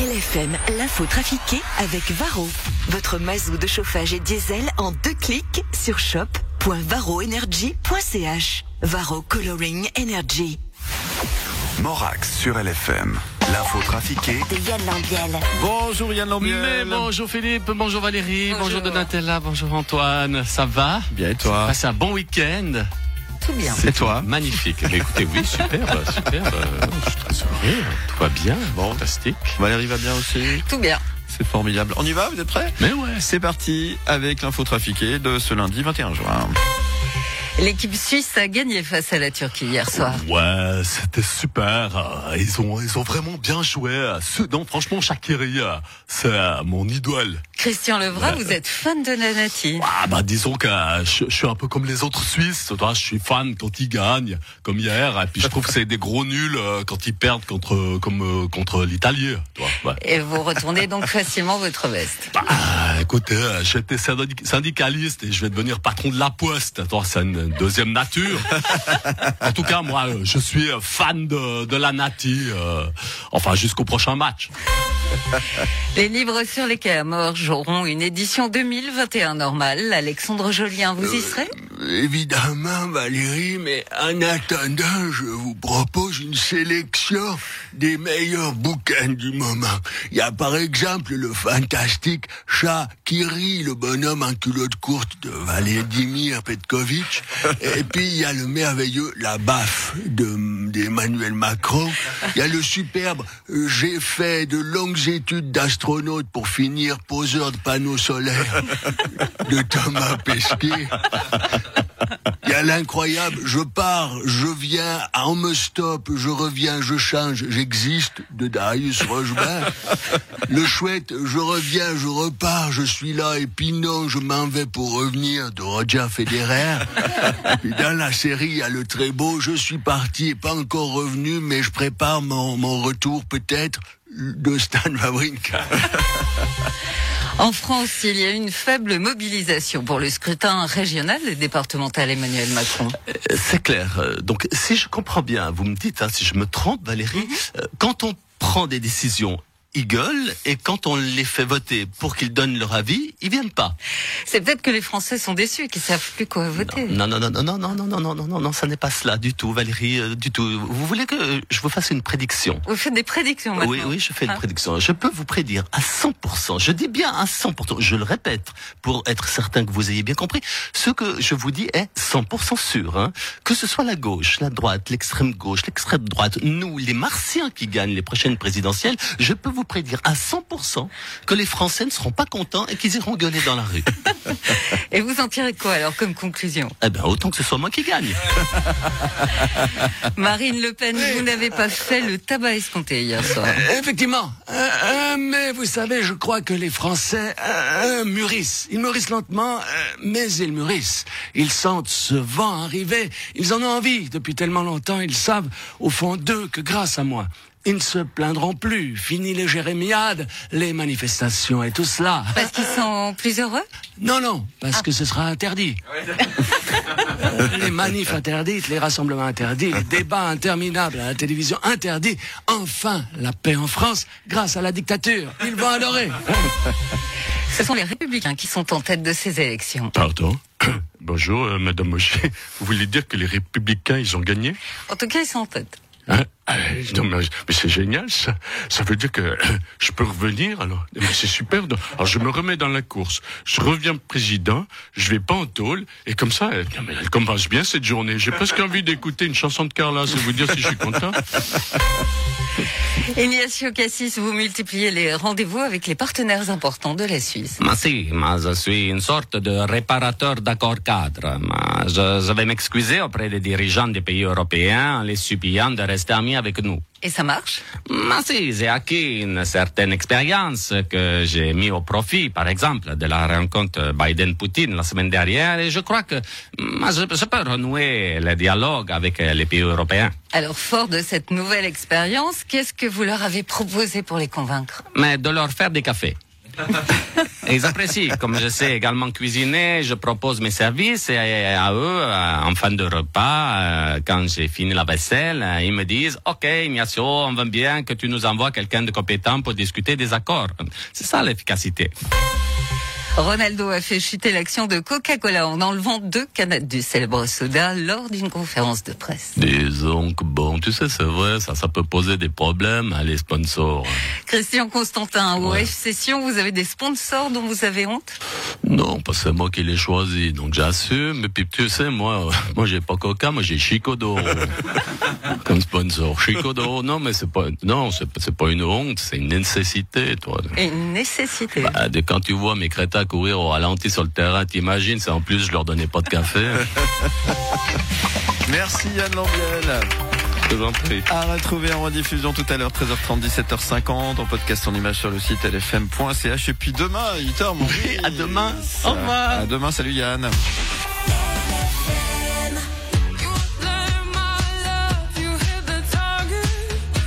LFM, l'info trafiquée avec Varro. Votre mazou de chauffage et diesel en deux clics sur shop.varroenergy.ch. Varro Coloring Energy. Morax sur LFM. L'info trafiquée De Yann Lambiel. Bonjour Yann Mais Lambiel. bonjour Philippe, bonjour Valérie, bonjour, Donatella, bonjour Antoine. Ça va? Bien et toi? Passez un bon week-end. Tout bien. C'est toi Magnifique. Mais écoutez, oui, superbe, superbe. Je suis très heureux. Tout va bien. Bon. Fantastique. Valérie va bien aussi Tout bien. C'est formidable. On y va, vous êtes prêts? Mais ouais. C'est parti avec l'info trafiquée de ce lundi 21 juin. L'équipe suisse a gagné face à la Turquie hier soir. Ouais, c'était super. Ils ont, ils ont vraiment bien joué. Non, franchement, Shakiri, c'est mon idole. Christian Levra, vous êtes fan de Nanati. Ah bah disons que euh, je, je suis un peu comme les autres Suisses. Je suis fan quand ils gagnent, comme hier. Et puis je trouve que c'est des gros nuls euh, quand ils perdent contre, comme euh, contre l'Italie. Ouais. Et vous retournez donc facilement votre veste. Bah, écoutez, j'étais syndic- syndicaliste et je vais devenir patron de la Poste. Attends, c'est une deuxième nature. en tout cas, moi, euh, je suis euh, fan de, de la Nati. euh, enfin, jusqu'au prochain match. Les livres sur les quais à auront une édition 2021 normale. Alexandre Jolien, vous y serez? Évidemment, Valérie, mais en attendant, je vous propose une sélection des meilleurs bouquins du moment. Il y a par exemple le fantastique Chat qui rit, le bonhomme en culotte courte de Vladimir Petkovic. Et puis il y a le merveilleux La baffe de- d'Emmanuel Macron. Il y a le superbe euh, J'ai fait de longues études d'astronaute pour finir poseur de panneaux solaires de Thomas Pesquet. L'incroyable, je pars, je viens, on me stoppe, je reviens, je change, j'existe de Darius Rochebain. Le chouette, je reviens, je repars, je suis là, et puis non, je m'en vais pour revenir de Roger Federer. Et dans la série, il y a le très beau, je suis parti et pas encore revenu, mais je prépare mon, mon retour peut-être de Stan Wawrinka. En France, il y a une faible mobilisation pour le scrutin régional et départemental Emmanuel Macron. Euh, C'est clair. Euh, Donc, si je comprends bien, vous me dites, hein, si je me trompe, Valérie, euh, quand on prend des décisions, ils gueulent, et quand on les fait voter pour qu'ils donnent leur avis, ils viennent pas. C'est peut-être que les Français sont déçus, qu'ils savent plus quoi voter. Non, non, non, non, non, non, non, non, non, non, non, non, ça n'est pas cela du tout, Valérie, euh, du tout. Vous voulez que euh, je vous fasse une prédiction Vous faites des prédictions maintenant. Oui, oui, je fais une Ah. prédiction. Je peux vous prédire à 100%, je dis bien à 100%, je le répète, pour être certain que vous ayez bien compris, ce que je vous dis est 100% sûr. Hein. Que ce soit la gauche, la droite, l'extrême gauche, l'extrême droite, nous, les martiens qui gagnent les prochaines présidentielles, je peux vous prédire à 100% que les Français ne seront pas contents et qu'ils iront gueuler dans la rue. Et vous en tirez quoi alors comme conclusion? Eh ben, autant que ce soit moi qui gagne. Marine Le Pen, vous n'avez pas fait le tabac escompté hier soir. Effectivement. Euh, euh, mais vous savez, je crois que les Français euh, euh, mûrissent. Ils mûrissent lentement, euh, mais ils mûrissent. Ils sentent ce vent arriver. Ils en ont envie depuis tellement longtemps. Ils savent au fond d'eux que grâce à moi, ils ne se plaindront plus. Fini les jérémiades, les manifestations et tout cela. Parce qu'ils sont plus heureux? Non, non, parce que ce sera interdit. Euh, les manifs interdites, les rassemblements interdits, les débats interminables à la télévision interdits. Enfin, la paix en France grâce à la dictature. Ils vont adorer. Ce sont les républicains qui sont en tête de ces élections. Pardon Bonjour, euh, Madame Mosché. Vous voulez dire que les Républicains, ils ont gagné? En tout cas, ils sont en tête. Hein? Ah, non, mais, mais c'est génial, ça. Ça veut dire que je peux revenir, alors. C'est super. Alors, je me remets dans la course. Je reviens président, je vais pas en tôle, et comme ça, elle commence bien cette journée. J'ai presque envie d'écouter une chanson de Carla, c'est vous dire si je suis content. Ignacio Cassis, vous multipliez les rendez-vous avec les partenaires importants de la Suisse. Ma si, ma je suis une sorte de réparateur d'accords cadres. Je, je vais m'excuser auprès des dirigeants des pays européens en les suppliant de rester amis avec nous. Et ça marche? Ma si, j'ai acquis une certaine expérience que j'ai mis au profit, par exemple, de la rencontre Biden-Poutine la semaine dernière, et je crois que ma, je, je peux renouer le dialogue avec les pays européens. Alors, fort de cette nouvelle expérience, qu'est-ce que vous leur avez proposé pour les convaincre? Mais de leur faire des cafés. Ils apprécient. Comme je sais également cuisiner, je propose mes services et à eux, euh, en fin de repas, euh, quand j'ai fini la vaisselle, euh, ils me disent OK, Ignacio, on veut bien que tu nous envoies quelqu'un de compétent pour discuter des accords. C'est ça l'efficacité. Ronaldo a fait chuter l'action de Coca-Cola en enlevant deux canettes du célèbre soda lors d'une conférence de presse. Disons que bon, tu sais, c'est vrai, ça, ça peut poser des problèmes à les sponsors. Christian Constantin, au Ouais. F Session, vous avez des sponsors dont vous avez honte? Non, parce que c'est moi qui l'ai choisi, donc j'assume. Et puis tu sais, moi, moi j'ai pas Coca, moi j'ai Chicodo comme sponsor. Chicodo, non, mais c'est pas, non, c'est pas une honte, c'est une nécessité, toi. Une nécessité. Bah, de quand tu vois mes crétins courir au ralenti sur le terrain, t'imagines, c'est en plus je leur donnais pas de café. Merci Yann Lambiel. Je vous en prie. À retrouver en rediffusion tout à l'heure, 13h30, 17h50, en podcast en image sur le site lfm.ch. Et puis demain, 8h, mon à demain. Au revoir. À demain, salut Yann.